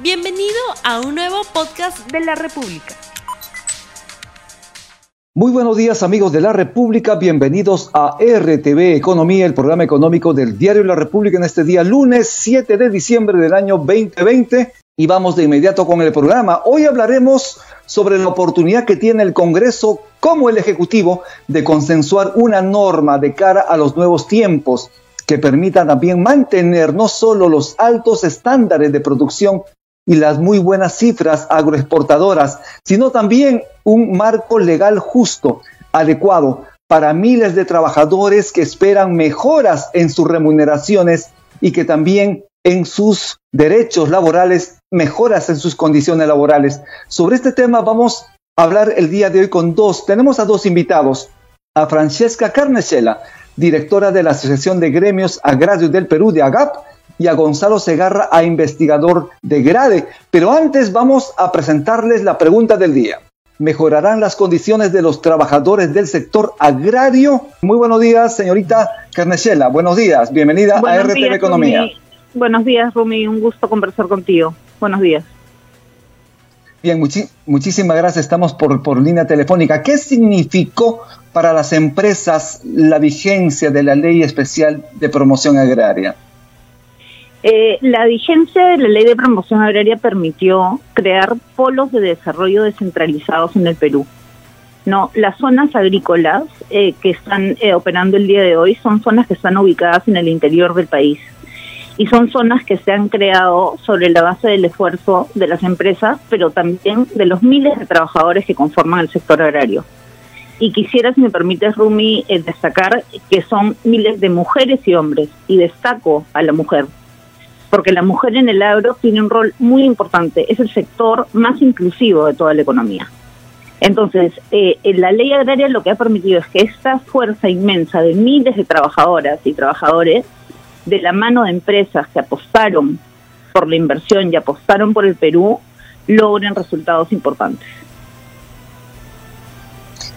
Bienvenido a un nuevo podcast de la República. Muy buenos días amigos de la República, bienvenidos a RTV Economía, el programa económico del diario La República en este día lunes 7 de diciembre del año 2020 y vamos de inmediato con el programa. Hoy hablaremos sobre la oportunidad que tiene el Congreso como el Ejecutivo de consensuar una norma de cara a los nuevos tiempos que permita también mantener no solo los altos estándares de producción y las muy buenas cifras agroexportadoras, sino también un marco legal justo, adecuado para miles de trabajadores que esperan mejoras en sus remuneraciones y que también en sus derechos laborales, mejoras en sus condiciones laborales. Sobre este tema vamos a hablar el día de hoy con dos. Tenemos a dos invitados, a Francesca Carnechela, directora de la Asociación de Gremios Agrarios del Perú de AGAP, y a Gonzalo Segarra, a investigador de Grade. Pero antes vamos a presentarles la pregunta del día. ¿Mejorarán las condiciones de los trabajadores del sector agrario? Muy buenos días, señorita Carnechela. Buenos días. Bienvenida a RTV Economía. Buenos días, Rumi. Un gusto conversar contigo. Buenos días. Bien, muchísimas gracias. Estamos por, por línea telefónica. ¿Qué significó para las empresas la vigencia de la Ley Especial de Promoción Agraria? Eh, la vigencia de la ley de promoción agraria permitió crear polos de desarrollo descentralizados en el Perú. No, las zonas agrícolas eh, que están eh, operando el día de hoy son zonas que están ubicadas en el interior del país y son zonas que se han creado sobre la base del esfuerzo de las empresas, pero también de los miles de trabajadores que conforman el sector agrario. Y quisiera, si me permites, Rumi, destacar que son miles de mujeres y hombres, y destaco a la mujer, porque la mujer en el agro tiene un rol muy importante, es el sector más inclusivo de toda la economía. Entonces, eh, la ley agraria lo que ha permitido es que esta fuerza inmensa de miles de trabajadoras y trabajadores, de la mano de empresas que apostaron por la inversión y apostaron por el Perú, logren resultados importantes.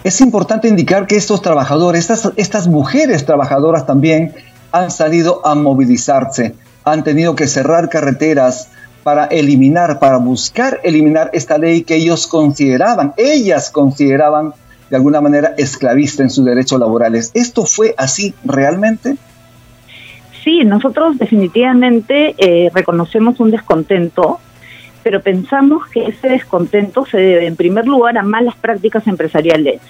Es importante indicar que estos trabajadores, estas, estas mujeres trabajadoras también han salido a movilizarse han tenido que cerrar carreteras para eliminar, para buscar eliminar esta ley que ellos consideraban, ellas consideraban de alguna manera esclavista en sus derechos laborales. ¿Esto fue así realmente? Sí, nosotros definitivamente eh, reconocemos un descontento, pero pensamos que ese descontento se debe en primer lugar a malas prácticas empresariales,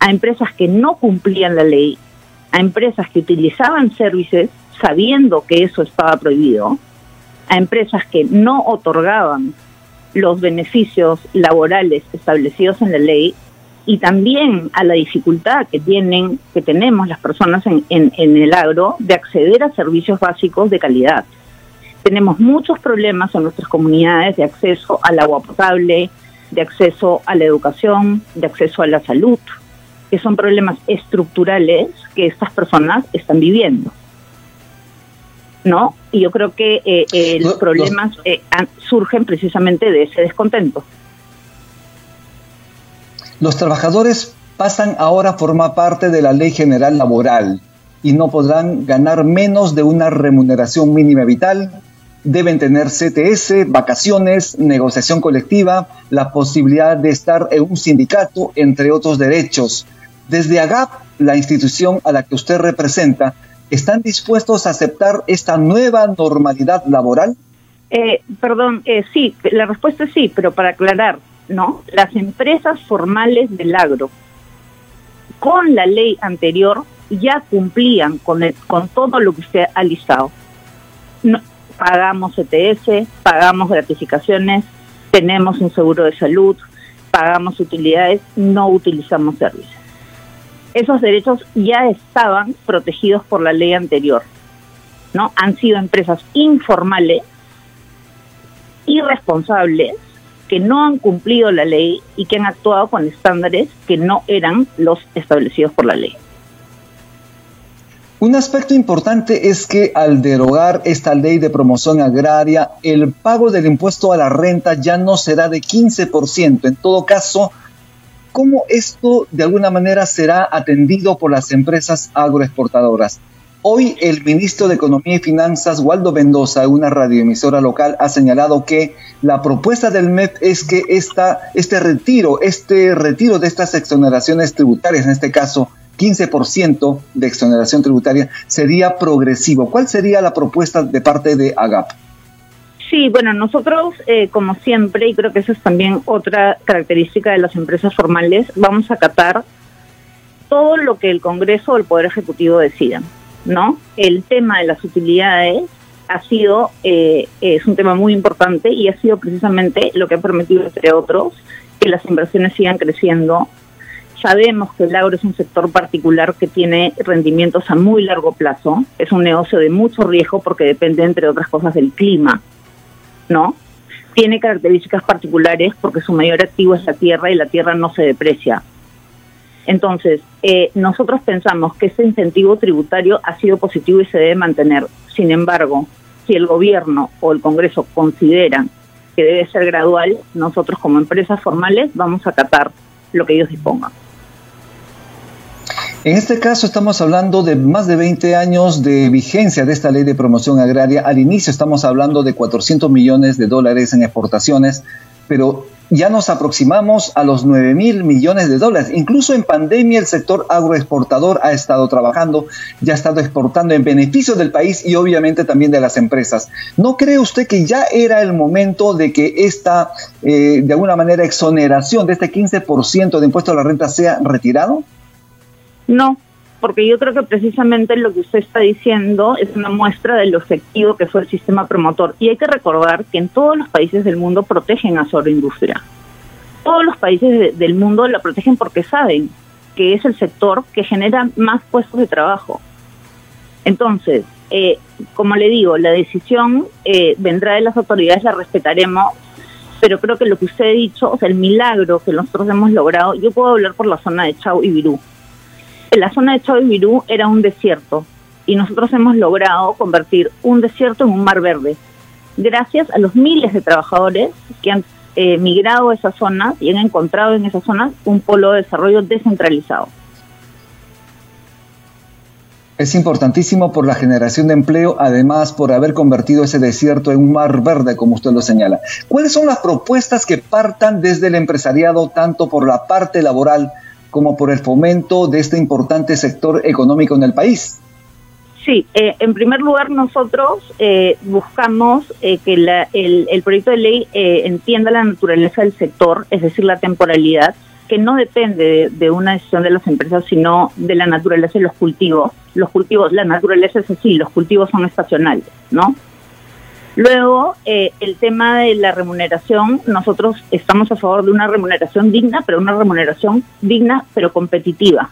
a empresas que no cumplían la ley, a empresas que utilizaban servicios sabiendo que eso estaba prohibido, a empresas que no otorgaban los beneficios laborales establecidos en la ley y también a la dificultad que tienen que tenemos las personas en, en, el agro de acceder a servicios básicos de calidad. Tenemos muchos problemas en nuestras comunidades de acceso al agua potable, de acceso a la educación, de acceso a la salud, que son problemas estructurales que estas personas están viviendo. ¿No? Y yo creo que eh, eh, los problemas eh, surgen precisamente de ese descontento. Los trabajadores pasan ahora a formar parte de la Ley General Laboral y no podrán ganar menos de una remuneración mínima vital. Deben tener CTS, vacaciones, negociación colectiva, la posibilidad de estar en un sindicato, entre otros derechos. Desde AGAP, la institución a la que usted representa, ¿Están dispuestos a aceptar esta nueva normalidad laboral? Eh, perdón, eh, sí, la respuesta es sí, pero para aclarar, ¿no? Las empresas formales del agro, con la ley anterior, ya cumplían con, con todo lo que usted ha listado. No, pagamos ETS, pagamos gratificaciones, tenemos un seguro de salud, pagamos utilidades, no utilizamos servicios esos derechos ya estaban protegidos por la ley anterior. ¿no? Han sido empresas informales, irresponsables, que no han cumplido la ley y que han actuado con estándares que no eran los establecidos por la ley. Un aspecto importante es que al derogar esta ley de promoción agraria, el pago del impuesto a la renta ya no será de 15%. En todo caso, ¿Cómo esto de alguna manera será atendido por las empresas agroexportadoras? Hoy el ministro de Economía y Finanzas, Waldo Mendoza, una radioemisora local, ha señalado que la propuesta del MEP es que esta, este retiro, este retiro de estas exoneraciones tributarias, en este caso 15% de exoneración tributaria, sería progresivo. ¿Cuál sería la propuesta de parte de AGAP? Sí, bueno, nosotros, eh, como siempre, y creo que esa es también otra característica de las empresas formales, vamos a acatar todo lo que el Congreso o el Poder Ejecutivo decidan. ¿no? El tema de las utilidades ha sido, eh, es un tema muy importante y ha sido precisamente lo que ha permitido, entre otros, que las inversiones sigan creciendo. Sabemos que el agro es un sector particular que tiene rendimientos a muy largo plazo, es un negocio de mucho riesgo porque depende, entre otras cosas, del clima, ¿no? Tiene características particulares porque su mayor activo es la tierra y la tierra no se deprecia. Entonces, eh, nosotros pensamos que ese incentivo tributario ha sido positivo y se debe mantener. Sin embargo, si el gobierno o el Congreso consideran que debe ser gradual, nosotros como empresas formales vamos a acatar lo que ellos dispongan. En este caso estamos hablando de más de 20 años de vigencia de esta ley de promoción agraria. Al inicio estamos hablando de 400 millones de dólares en exportaciones, pero ya nos aproximamos a los 9 mil millones de dólares. Incluso en pandemia el sector agroexportador ha estado trabajando, ya ha estado exportando en beneficio del país y obviamente también de las empresas. ¿No cree usted que ya era el momento de que esta, eh, de alguna manera, exoneración de este 15% de impuesto a la renta sea retirado? No, porque yo creo que precisamente lo que usted está diciendo es una muestra de lo efectivo que fue el sistema promotor. Y hay que recordar que en todos los países del mundo protegen a su agroindustria. Todos los países del mundo la protegen porque saben que es el sector que genera más puestos de trabajo. Entonces, eh, como le digo, la decisión eh, vendrá de las autoridades, la respetaremos, pero creo que lo que usted ha dicho, o sea, el milagro que nosotros hemos logrado, yo puedo hablar por la zona de Chau y Virú la zona de Virú era un desierto y nosotros hemos logrado convertir un desierto en un mar verde, gracias a los miles de trabajadores que han eh, migrado a esa zona y han encontrado en esa zona un polo de desarrollo descentralizado. Es importantísimo por la generación de empleo, además por haber convertido ese desierto en un mar verde, como usted lo señala. ¿Cuáles son las propuestas que partan desde el empresariado, tanto por la parte laboral como por el fomento de este importante sector económico en el país? Sí, eh, en primer lugar nosotros eh, buscamos eh, que el, proyecto de ley entienda la naturaleza del sector, es decir, la temporalidad, que no depende de, una decisión de las empresas, sino de la naturaleza de los cultivos. Los cultivos, la naturaleza es así, los cultivos son estacionales, ¿no? Luego, eh, el tema de la remuneración, nosotros estamos a favor de una remuneración digna, pero una remuneración digna pero competitiva,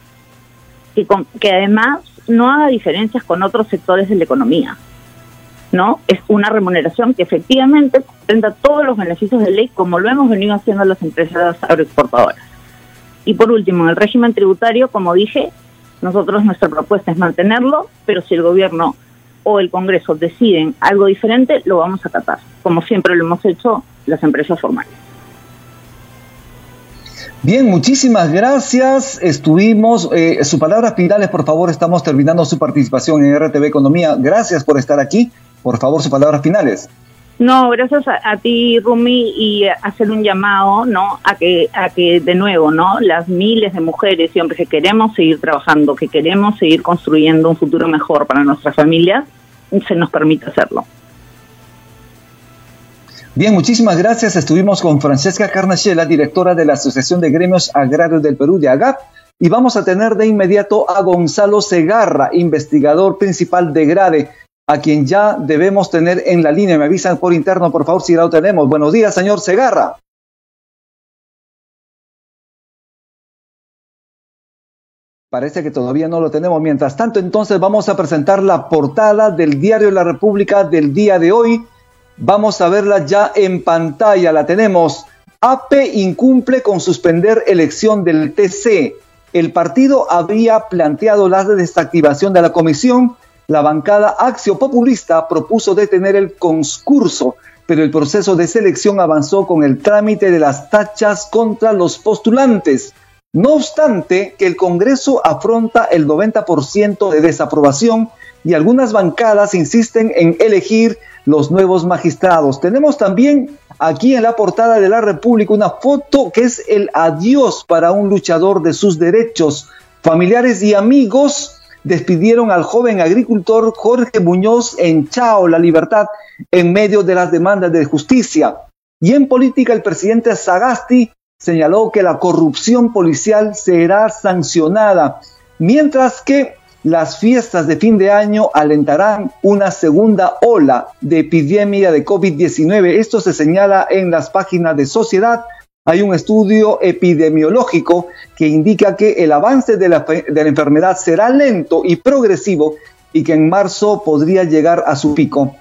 que, que además no haga diferencias con otros sectores de la economía. ¿no? Es una remuneración que efectivamente comprenda todos los beneficios de ley como lo hemos venido haciendo las empresas agroexportadoras. Y por último, en el régimen tributario, como dije, nosotros nuestra propuesta es mantenerlo, pero si el gobierno o el Congreso deciden algo diferente, lo vamos a tratar, como siempre lo hemos hecho las empresas formales. Bien, muchísimas gracias. Estuvimos, eh, sus palabras finales, por favor, estamos terminando su participación en RTV Economía. Gracias por estar aquí. Por favor, sus palabras finales. No, gracias a, ti, Rumi, y hacer un llamado, ¿no? A que, a que de nuevo, ¿no? Las miles de mujeres y hombres que queremos seguir trabajando, que queremos seguir construyendo un futuro mejor para nuestras familias, se nos permite hacerlo. Bien, muchísimas gracias. Estuvimos con Francesca Carnachela, directora de la Asociación de Gremios Agrarios del Perú, de AGAP, y vamos a tener de inmediato a Gonzalo Segarra, investigador principal de GRADE a quien ya debemos tener en la línea. Me avisan por interno, por favor, si lo tenemos. Buenos días, señor Segarra. Parece que todavía no lo tenemos. Mientras tanto, entonces vamos a presentar la portada del diario La República del día de hoy. Vamos a verla ya en pantalla. La tenemos. APE incumple con suspender elección del TC. El partido había planteado la desactivación de la comisión la bancada Axio Populista propuso detener el concurso, pero el proceso de selección avanzó con el trámite de las tachas contra los postulantes. No obstante que el Congreso afronta el 90% de desaprobación y algunas bancadas insisten en elegir los nuevos magistrados. Tenemos también aquí en la portada de la República una foto que es el adiós para un luchador de sus derechos. Familiares y amigos despidieron al joven agricultor Jorge Muñoz en Chao, La Libertad, en medio de las demandas de justicia. Y en política el presidente Sagasti señaló que la corrupción policial será sancionada, mientras que las fiestas de fin de año alentarán una segunda ola de epidemia de COVID-19. Esto se señala en las páginas de Sociedad. Hay un estudio epidemiológico que indica que el avance de la, enfermedad será lento y progresivo y que en marzo podría llegar a su pico.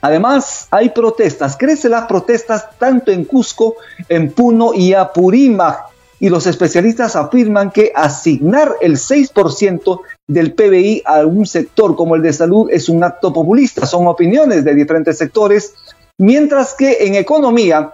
Además, hay protestas, crecen las protestas tanto en Cusco, en Puno y Apurímac y los especialistas afirman que asignar el 6% del PBI a un sector como el de salud es un acto populista, son opiniones de diferentes sectores, mientras que en economía,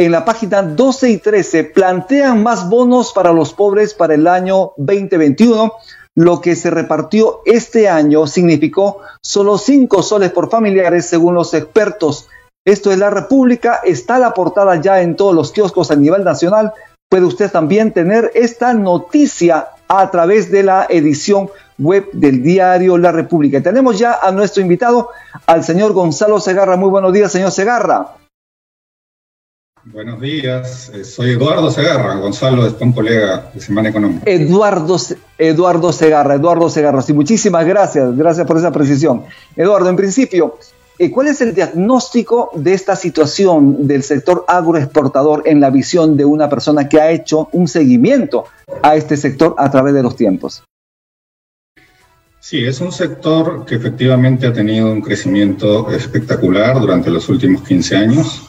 en la página 12 y 13, plantean más bonos para los pobres para el año 2021. Lo que se repartió este año significó solo 5 soles por familiares según los expertos. Esto es la República, está la portada ya en todos los kioscos a nivel nacional, puede usted también tener esta noticia a través de la edición web del diario La República. Tenemos ya a nuestro invitado, al señor Gonzalo Segarra. Muy buenos días, señor Segarra. Buenos días, eh, soy Eduardo Segarra, Gonzalo es un colega de Semana Económica. Eduardo, Eduardo Segarra, Eduardo Segarra, sí, muchísimas gracias, gracias por esa precisión. Eduardo, en principio, eh, ¿Cuál es el diagnóstico de esta situación del sector agroexportador en la visión de una persona que ha hecho un seguimiento a este sector a través de los tiempos? Sí, es un sector que efectivamente ha tenido un crecimiento espectacular durante los últimos 15 años.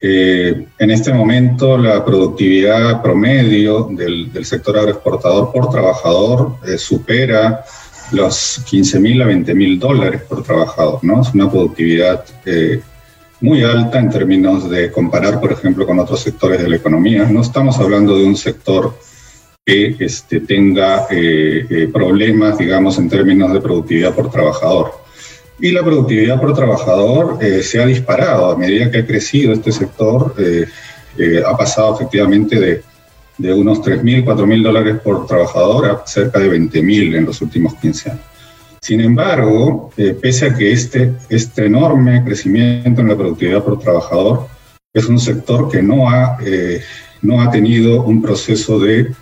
Eh, en este momento la productividad promedio del, sector agroexportador por trabajador eh, supera los 15 mil a 20 mil dólares por trabajador, ¿no? Es una productividad eh, muy alta en términos de comparar, por ejemplo, con otros sectores de la economía. No estamos hablando de un sector que este, tenga eh, problemas, digamos, en términos de productividad por trabajador. Y la productividad por trabajador se ha disparado a medida que ha crecido este sector. ha pasado efectivamente de de unos 3.000, 4.000 dólares por trabajador a cerca de 20.000 en los últimos 15 años. Sin embargo, eh, pese a que este, este enorme crecimiento en la productividad por trabajador es un sector que no ha, eh, no ha tenido un proceso de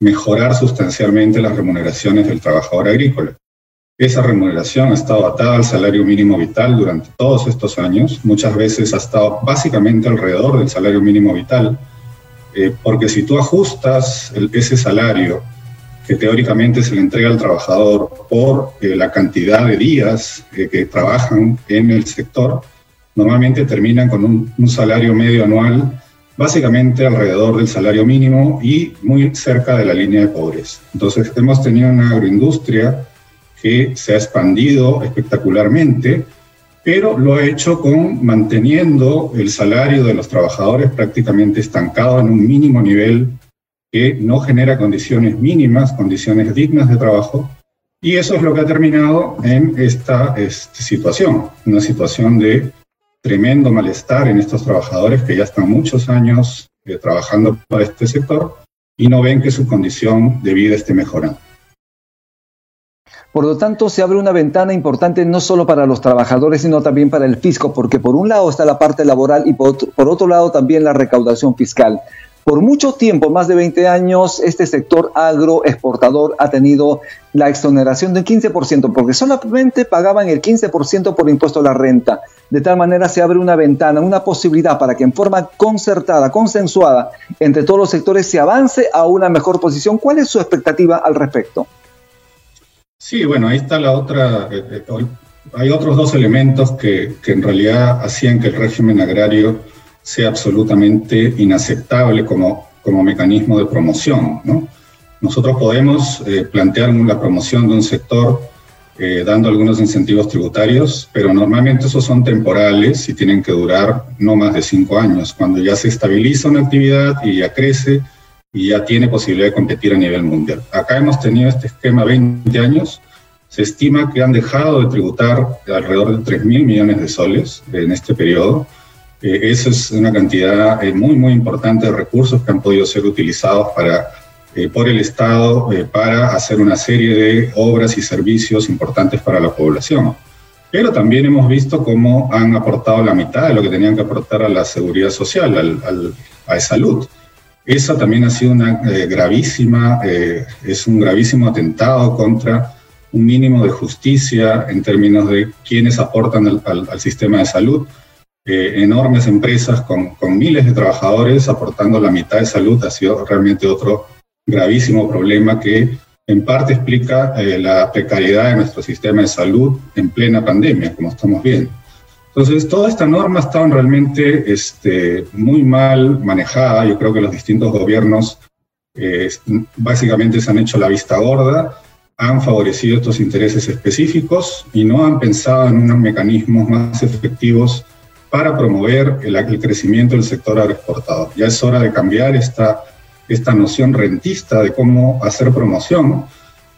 mejorar sustancialmente las remuneraciones del trabajador agrícola. Esa remuneración ha estado atada al salario mínimo vital durante todos estos años, muchas veces ha estado básicamente alrededor del salario mínimo vital, eh, porque si tú ajustas ese salario que teóricamente se le entrega al trabajador por eh, la cantidad de días eh, que trabajan en el sector, normalmente terminan con un, salario medio anual básicamente alrededor del salario mínimo y muy cerca de la línea de pobreza. Entonces hemos tenido una agroindustria que se ha expandido espectacularmente, pero lo ha hecho con manteniendo el salario de los trabajadores prácticamente estancado en un mínimo nivel que no genera condiciones mínimas, condiciones dignas de trabajo, y eso es lo que ha terminado en esta, esta situación, una situación de tremendo malestar en estos trabajadores que ya están muchos años eh, trabajando para este sector y no ven que su condición de vida esté mejorando. Por lo tanto, se abre una ventana importante no solo para los trabajadores, sino también para el fisco, porque por un lado está la parte laboral y por otro, lado también la recaudación fiscal. Por mucho tiempo, más de 20 años, este sector agroexportador ha tenido la exoneración del 15%, porque solamente pagaban el 15% por impuesto a la renta. De tal manera se abre una ventana, una posibilidad para que en forma concertada, consensuada entre todos los sectores se avance a una mejor posición. ¿Cuál es su expectativa al respecto? Sí, bueno, ahí está la otra. Eh, eh, hay otros dos elementos que, que, en realidad hacían que el régimen agrario sea absolutamente inaceptable como, como mecanismo de promoción. ¿no? Nosotros podemos eh, plantear la promoción de un sector dando algunos incentivos tributarios, pero normalmente esos son temporales y tienen que durar no más de cinco años. Cuando ya se estabiliza una actividad y ya crece, y ya tiene posibilidad de competir a nivel mundial. Acá hemos tenido este esquema 20 años se estima que han dejado de tributar alrededor de 3 mil millones de soles en este periodo. Eh, esa es una cantidad eh, muy, muy importante de recursos que han podido ser utilizados para, eh, por el Estado para hacer una serie de obras y servicios importantes para la población. Pero también hemos visto cómo han aportado la mitad de lo que tenían que aportar a la seguridad social, al, a salud. Esa también ha sido una gravísima, es un gravísimo atentado contra un mínimo de justicia en términos de quienes aportan al, al sistema de salud eh, enormes empresas con, con, miles de trabajadores aportando la mitad de salud ha sido realmente otro gravísimo problema que en parte explica eh, la precariedad de nuestro sistema de salud en plena pandemia, como estamos viendo. Entonces, toda esta norma estaba realmente este, muy mal manejada. Yo creo que los distintos gobiernos eh, básicamente se han hecho la vista gorda, han favorecido estos intereses específicos y no han pensado en unos mecanismos más efectivos para promover el, crecimiento del sector agroexportador. Ya es hora de cambiar esta, esta noción rentista de cómo hacer promoción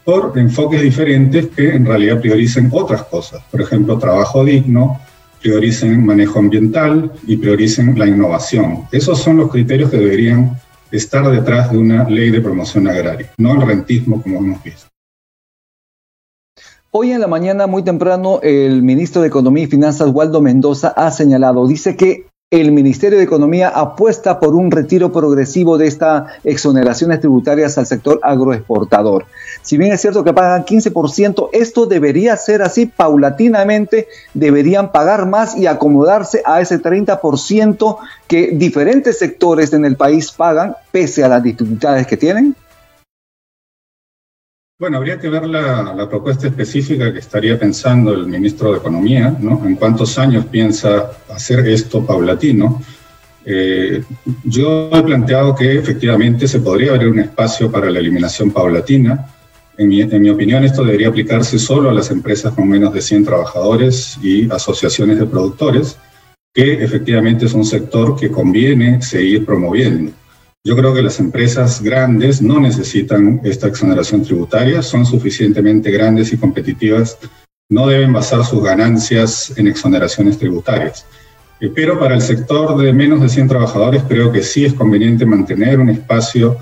por enfoques diferentes que en realidad prioricen otras cosas. Por ejemplo, trabajo digno, prioricen manejo ambiental y prioricen la innovación. Esos son los criterios que deberían estar detrás de una ley de promoción agraria, no el rentismo como hemos visto. Hoy en la mañana, muy temprano, el ministro de Economía y Finanzas, Waldo Mendoza, ha señalado, dice que el Ministerio de Economía apuesta por un retiro progresivo de estas exoneraciones tributarias al sector agroexportador. Si bien es cierto que pagan 15%, esto debería ser así paulatinamente, deberían pagar más y acomodarse a ese 30% que diferentes sectores en el país pagan pese a las dificultades que tienen. Bueno, habría que ver la, propuesta específica que estaría pensando el ministro de Economía, ¿no? En cuántos años piensa hacer esto paulatino. Eh, yo he planteado que efectivamente se podría abrir un espacio para la eliminación paulatina. En mi, en mi, opinión, esto debería aplicarse solo a las empresas con menos de 100 trabajadores y asociaciones de productores, que efectivamente es un sector que conviene seguir promoviendo. Yo creo que las empresas grandes no necesitan esta exoneración tributaria, son suficientemente grandes y competitivas, no deben basar sus ganancias en exoneraciones tributarias. Eh, pero para el sector de menos de 100 trabajadores creo que sí es conveniente mantener un espacio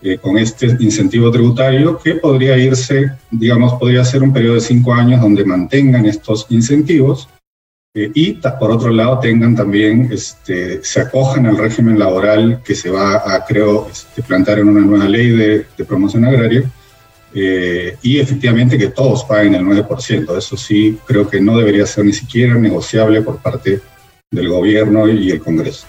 eh, con este incentivo tributario que podría irse, digamos, podría ser un periodo de cinco años donde mantengan estos incentivos eh, y por otro lado tengan también, este, se acojan al régimen laboral que se va a, creo, este, plantear en una nueva ley de, promoción agraria eh, y efectivamente que todos paguen el 9%. Eso sí, creo que no debería ser ni siquiera negociable por parte del gobierno y el Congreso.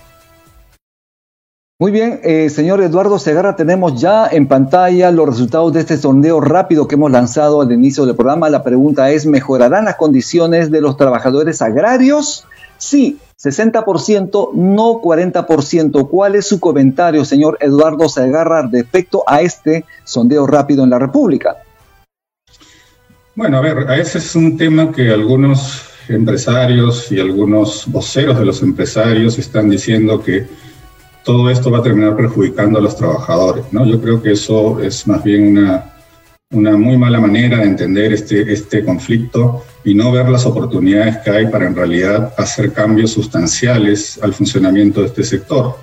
Muy bien, eh, señor Eduardo Segarra, tenemos ya en pantalla los resultados de este sondeo rápido que hemos lanzado al inicio del programa. La pregunta es, ¿mejorarán las condiciones de los trabajadores agrarios? Sí, 60%, no 40%. ¿Cuál es su comentario, señor Eduardo Segarra, respecto a este sondeo rápido en la República? Bueno, a ver, ese es un tema que algunos empresarios y algunos voceros de los empresarios están diciendo que todo esto va a terminar perjudicando a los trabajadores. ¿no? Yo creo que eso es más bien una, una muy mala manera de entender este, este conflicto y no ver las oportunidades que hay para en realidad hacer cambios sustanciales al funcionamiento de este sector.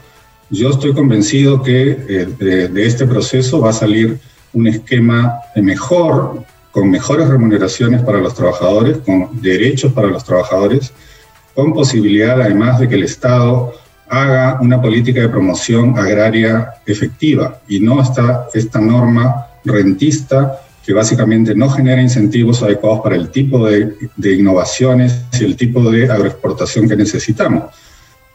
Yo estoy convencido que eh, de, de, este proceso va a salir un esquema mejor, con mejores remuneraciones para los trabajadores, con derechos para los trabajadores, con posibilidad además de que el Estado haga una política de promoción agraria efectiva y no esta, esta norma rentista que básicamente no genera incentivos adecuados para el tipo de, de innovaciones y el tipo de agroexportación que necesitamos.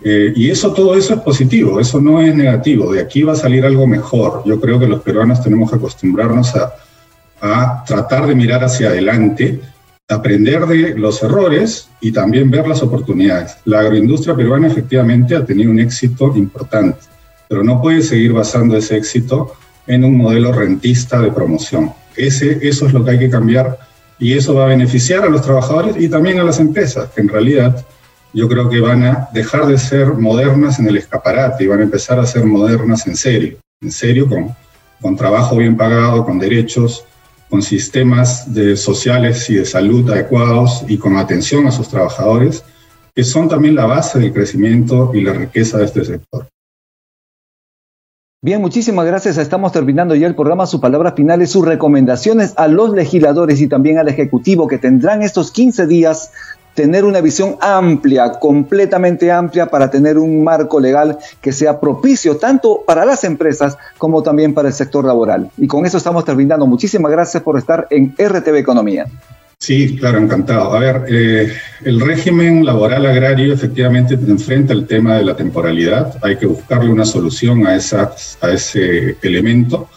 Eh, y eso, todo eso es positivo, eso no es negativo, de aquí va a salir algo mejor. Yo creo que los peruanos tenemos que acostumbrarnos a, a tratar de mirar hacia adelante aprender de los errores y también ver las oportunidades. La agroindustria peruana efectivamente ha tenido un éxito importante, pero no puede seguir basando ese éxito en un modelo rentista de promoción. Ese, eso es lo que hay que cambiar y eso va a beneficiar a los trabajadores y también a las empresas, que en realidad yo creo que van a dejar de ser modernas en el escaparate y van a empezar a ser modernas en serio, en serio con, con trabajo bien pagado, con derechos, con sistemas de sociales y de salud adecuados y con atención a sus trabajadores, que son también la base del crecimiento y la riqueza de este sector. Bien, muchísimas gracias. Estamos terminando ya el programa. Su palabra final y sus recomendaciones a los legisladores y también al Ejecutivo que tendrán estos 15 días tener una visión amplia, completamente amplia, para tener un marco legal que sea propicio tanto para las empresas como también para el sector laboral. Y con eso estamos terminando. Muchísimas gracias por estar en RTV Economía. Sí, claro, encantado. A ver, eh, el régimen laboral agrario efectivamente enfrenta el tema de la temporalidad. Hay que buscarle una solución a, esa, a ese elemento.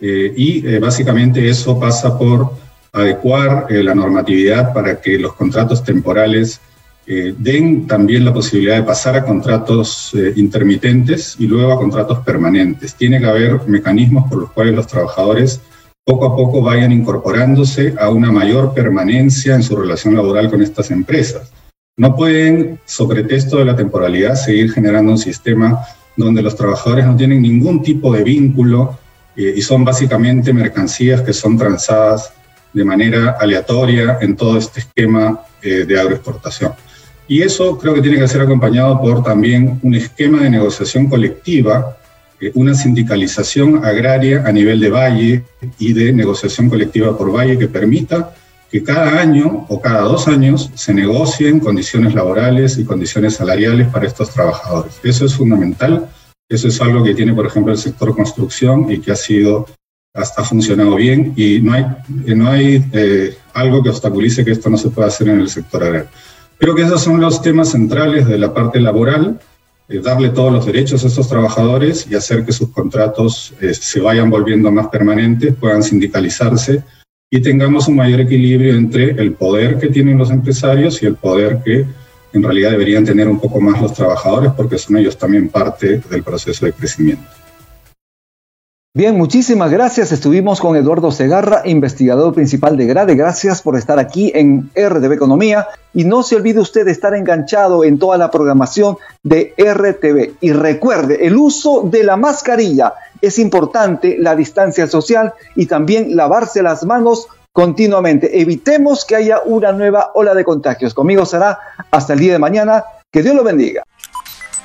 Eh, y eh, básicamente eso pasa por adecuar eh, la normatividad para que los contratos temporales eh, den también la posibilidad de pasar a contratos eh, intermitentes y luego a contratos permanentes. Tiene que haber mecanismos por los cuales los trabajadores poco a poco vayan incorporándose a una mayor permanencia en su relación laboral con estas empresas. No pueden, sobre texto de la temporalidad, seguir generando un sistema donde los trabajadores no tienen ningún tipo de vínculo y son básicamente mercancías que son transadas de manera aleatoria en todo este esquema eh, de agroexportación. Y eso creo que tiene que ser acompañado por también un esquema de negociación colectiva, eh, una sindicalización agraria a nivel de valle y de negociación colectiva por valle que permita que cada año o cada dos años se negocien condiciones laborales y condiciones salariales para estos trabajadores. Eso es fundamental. Eso es algo que tiene, por ejemplo, el sector construcción y que ha sido ha funcionado bien y no hay, no hay eh, algo que obstaculice que esto no se pueda hacer en el sector agrario. Creo que esos son los temas centrales de la parte laboral, eh, darle todos los derechos a estos trabajadores y hacer que sus contratos eh, se vayan volviendo más permanentes, puedan sindicalizarse y tengamos un mayor equilibrio entre el poder que tienen los empresarios y el poder que en realidad deberían tener un poco más los trabajadores porque son ellos también parte del proceso de crecimiento. Bien, muchísimas gracias. Estuvimos con Eduardo Segarra, investigador principal de Grade. Gracias por estar aquí en RTV Economía. Y no se olvide usted de estar enganchado en toda la programación de RTV. Y recuerde, el uso de la mascarilla es importante, la distancia social y también lavarse las manos continuamente. Evitemos que haya una nueva ola de contagios. Conmigo será hasta el día de mañana. Que Dios lo bendiga.